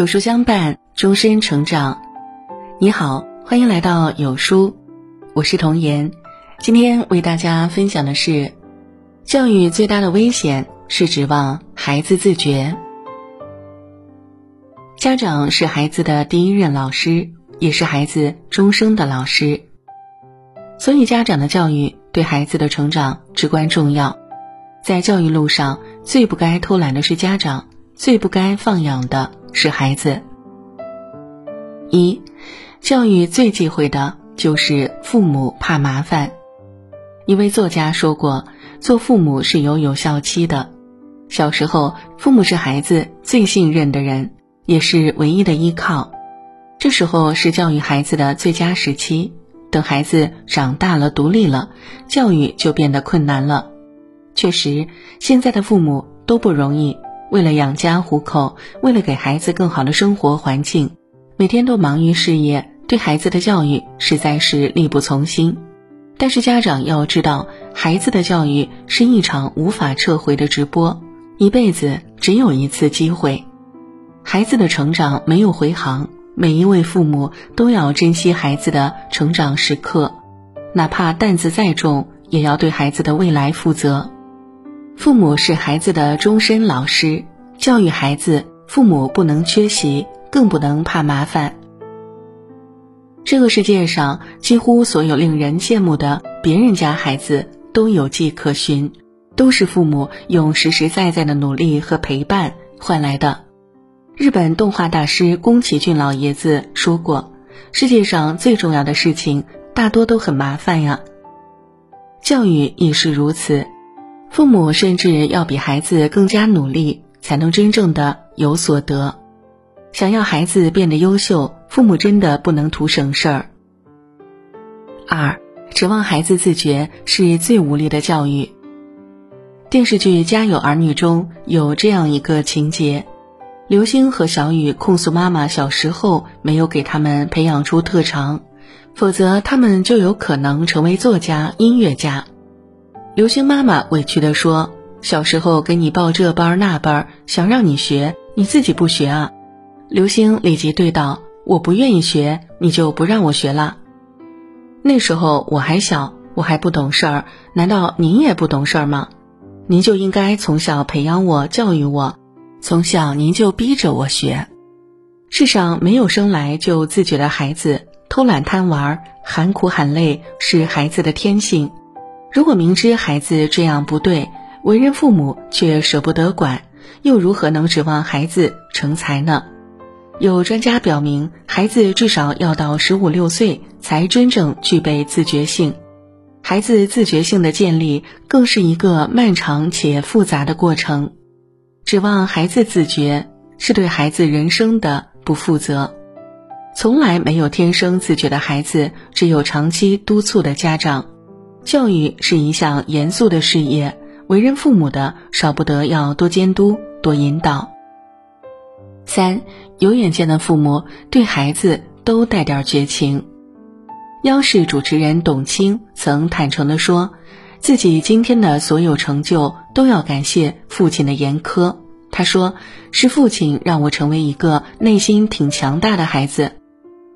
有书相伴，终身成长。你好，欢迎来到有书，我是童言。今天为大家分享的是，教育最大的危险是指望孩子自觉。家长是孩子的第一任老师，也是孩子终生的老师，所以家长的教育对孩子的成长至关重要。在教育路上，最不该偷懒的是家长，最不该放养的。是孩子。一，教育最忌讳的就是父母怕麻烦。一位作家说过，做父母是有有效期的。小时候，父母是孩子最信任的人，也是唯一的依靠。这时候是教育孩子的最佳时期。等孩子长大了、独立了，教育就变得困难了。确实，现在的父母都不容易。为了养家糊口，为了给孩子更好的生活环境，每天都忙于事业，对孩子的教育实在是力不从心。但是家长要知道，孩子的教育是一场无法撤回的直播，一辈子只有一次机会。孩子的成长没有回航，每一位父母都要珍惜孩子的成长时刻，哪怕担子再重，也要对孩子的未来负责。父母是孩子的终身老师，教育孩子，父母不能缺席，更不能怕麻烦。这个世界上，几乎所有令人羡慕的别人家孩子都有迹可循，都是父母用实实在在的努力和陪伴换来的。日本动画大师宫崎骏老爷子说过：“世界上最重要的事情，大多都很麻烦呀。”教育亦是如此。父母甚至要比孩子更加努力，才能真正的有所得。想要孩子变得优秀，父母真的不能图省事儿。二，指望孩子自觉是最无力的教育。电视剧《家有儿女》中有这样一个情节：刘星和小雨控诉妈妈小时候没有给他们培养出特长，否则他们就有可能成为作家、音乐家。刘星妈妈委屈地说：“小时候给你报这班那班，想让你学，你自己不学啊？”刘星立即对道：“我不愿意学，你就不让我学了。”那时候我还小，我还不懂事儿，难道您也不懂事儿吗？您就应该从小培养我、教育我，从小您就逼着我学。世上没有生来就自觉的孩子，偷懒贪玩、喊苦喊累是孩子的天性。如果明知孩子这样不对，为人父母却舍不得管，又如何能指望孩子成才呢？有专家表明，孩子至少要到十五六岁才真正具备自觉性。孩子自觉性的建立，更是一个漫长且复杂的过程。指望孩子自觉，是对孩子人生的不负责。从来没有天生自觉的孩子，只有长期督促的家长。教育是一项严肃的事业，为人父母的少不得要多监督、多引导。三有远见的父母对孩子都带点绝情。央视主持人董卿曾坦诚地说，自己今天的所有成就都要感谢父亲的严苛。他说：“是父亲让我成为一个内心挺强大的孩子，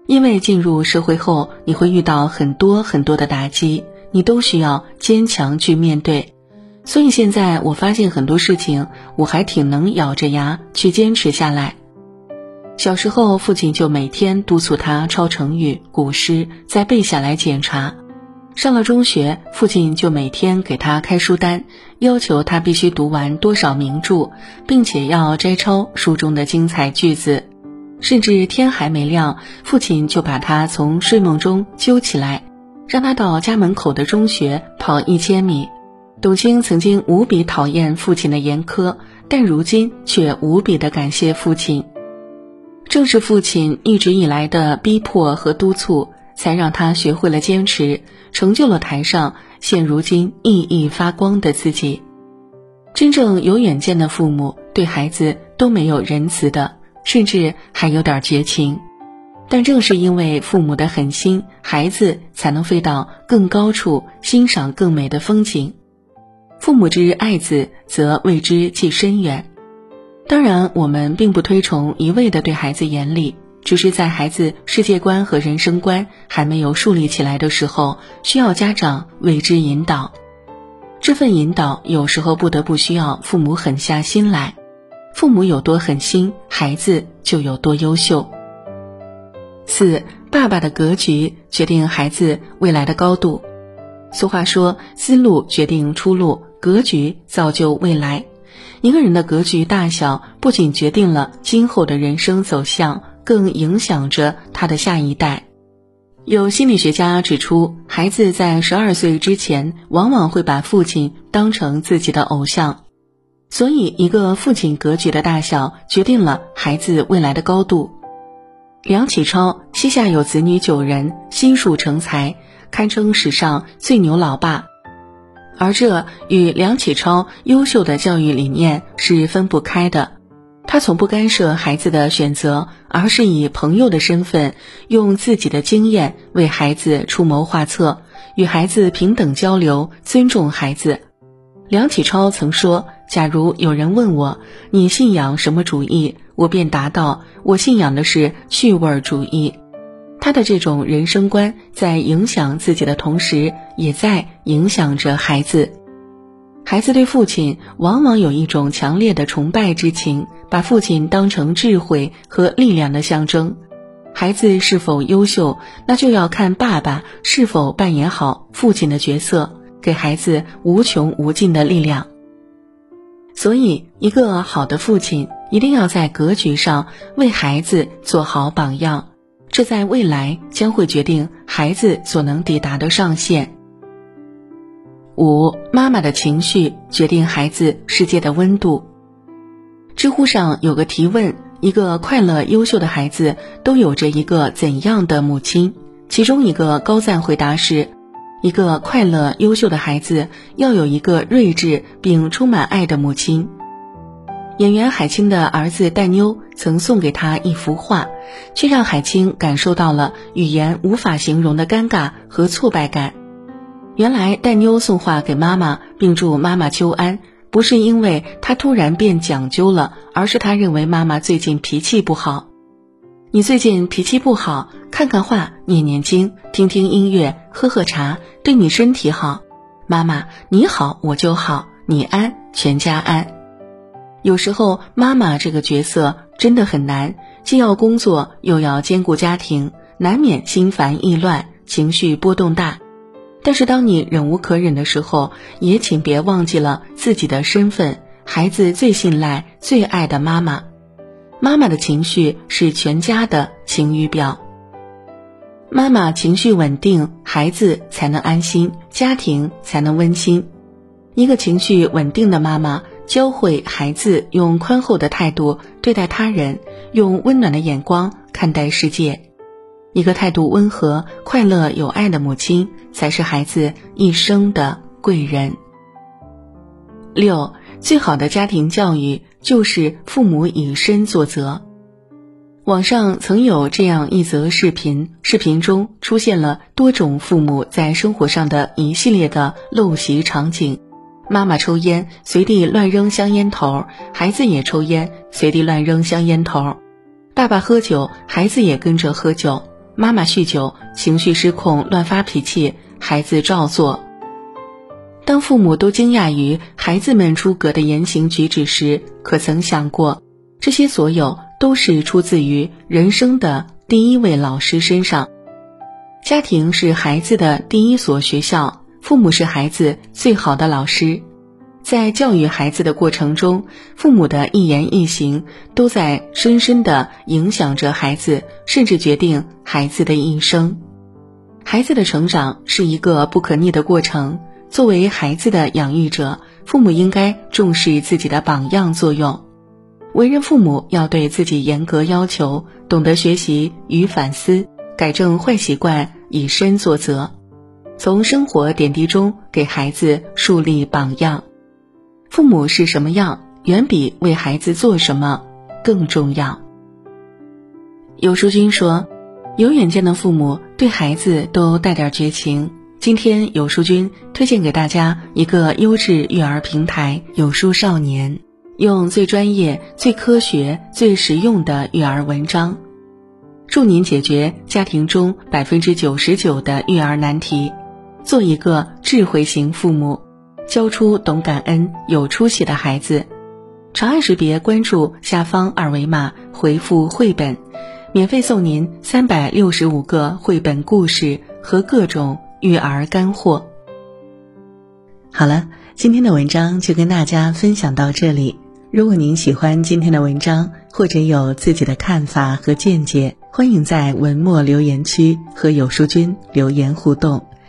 因为进入社会后，你会遇到很多很多的打击。”你都需要坚强去面对，所以现在我发现很多事情，我还挺能咬着牙去坚持下来。小时候，父亲就每天督促他抄成语、古诗，再背下来检查。上了中学，父亲就每天给他开书单，要求他必须读完多少名著，并且要摘抄书中的精彩句子。甚至天还没亮，父亲就把他从睡梦中揪起来。让他到家门口的中学跑一千米。董卿曾经无比讨厌父亲的严苛，但如今却无比的感谢父亲。正是父亲一直以来的逼迫和督促，才让他学会了坚持，成就了台上现如今熠熠发光的自己。真正有远见的父母，对孩子都没有仁慈的，甚至还有点绝情。但正是因为父母的狠心，孩子才能飞到更高处，欣赏更美的风景。父母之爱子，则为之计深远。当然，我们并不推崇一味的对孩子严厉，只是在孩子世界观和人生观还没有树立起来的时候，需要家长为之引导。这份引导有时候不得不需要父母狠下心来。父母有多狠心，孩子就有多优秀。四，爸爸的格局决定孩子未来的高度。俗话说，思路决定出路，格局造就未来。一个人的格局大小，不仅决定了今后的人生走向，更影响着他的下一代。有心理学家指出，孩子在十二岁之前，往往会把父亲当成自己的偶像。所以，一个父亲格局的大小，决定了孩子未来的高度。梁启超膝下有子女九人，心术成才，堪称史上最牛老爸。而这与梁启超优秀的教育理念是分不开的。他从不干涉孩子的选择，而是以朋友的身份，用自己的经验为孩子出谋划策，与孩子平等交流，尊重孩子。梁启超曾说。假如有人问我你信仰什么主义，我便答道：我信仰的是趣味主义。他的这种人生观在影响自己的同时，也在影响着孩子。孩子对父亲往往有一种强烈的崇拜之情，把父亲当成智慧和力量的象征。孩子是否优秀，那就要看爸爸是否扮演好父亲的角色，给孩子无穷无尽的力量。所以，一个好的父亲一定要在格局上为孩子做好榜样，这在未来将会决定孩子所能抵达的上限。五，妈妈的情绪决定孩子世界的温度。知乎上有个提问：一个快乐优秀的孩子都有着一个怎样的母亲？其中一个高赞回答是。一个快乐优秀的孩子要有一个睿智并充满爱的母亲。演员海清的儿子戴妞曾送给他一幅画，却让海清感受到了语言无法形容的尴尬和挫败感。原来戴妞送画给妈妈，并祝妈妈秋安，不是因为她突然变讲究了，而是他认为妈妈最近脾气不好。你最近脾气不好，看看画，念念经，听听音乐，喝喝茶，对你身体好。妈妈，你好我就好，你安全家安。有时候妈妈这个角色真的很难，既要工作又要兼顾家庭，难免心烦意乱，情绪波动大。但是当你忍无可忍的时候，也请别忘记了自己的身份，孩子最信赖、最爱的妈妈。妈妈的情绪是全家的晴雨表。妈妈情绪稳定，孩子才能安心，家庭才能温馨。一个情绪稳定的妈妈，教会孩子用宽厚的态度对待他人，用温暖的眼光看待世界。一个态度温和、快乐、有爱的母亲，才是孩子一生的贵人。六。最好的家庭教育就是父母以身作则。网上曾有这样一则视频，视频中出现了多种父母在生活上的一系列的陋习场景：妈妈抽烟，随地乱扔香烟头；孩子也抽烟，随地乱扔香烟头；爸爸喝酒，孩子也跟着喝酒；妈妈酗酒，情绪失控乱发脾气，孩子照做。当父母都惊讶于孩子们出格的言行举止时，可曾想过，这些所有都是出自于人生的第一位老师身上？家庭是孩子的第一所学校，父母是孩子最好的老师。在教育孩子的过程中，父母的一言一行都在深深的影响着孩子，甚至决定孩子的一生。孩子的成长是一个不可逆的过程。作为孩子的养育者，父母应该重视自己的榜样作用。为人父母要对自己严格要求，懂得学习与反思，改正坏习惯，以身作则，从生活点滴中给孩子树立榜样。父母是什么样，远比为孩子做什么更重要。有书君说，有远见的父母对孩子都带点绝情。今天有书君推荐给大家一个优质育儿平台——有书少年。用最专业、最科学、最实用的育儿文章，助您解决家庭中百分之九十九的育儿难题，做一个智慧型父母，教出懂感恩、有出息的孩子。长按识别关注下方二维码，回复“绘本”，免费送您三百六十五个绘本故事和各种育儿干货。好了，今天的文章就跟大家分享到这里。如果您喜欢今天的文章，或者有自己的看法和见解，欢迎在文末留言区和有书君留言互动。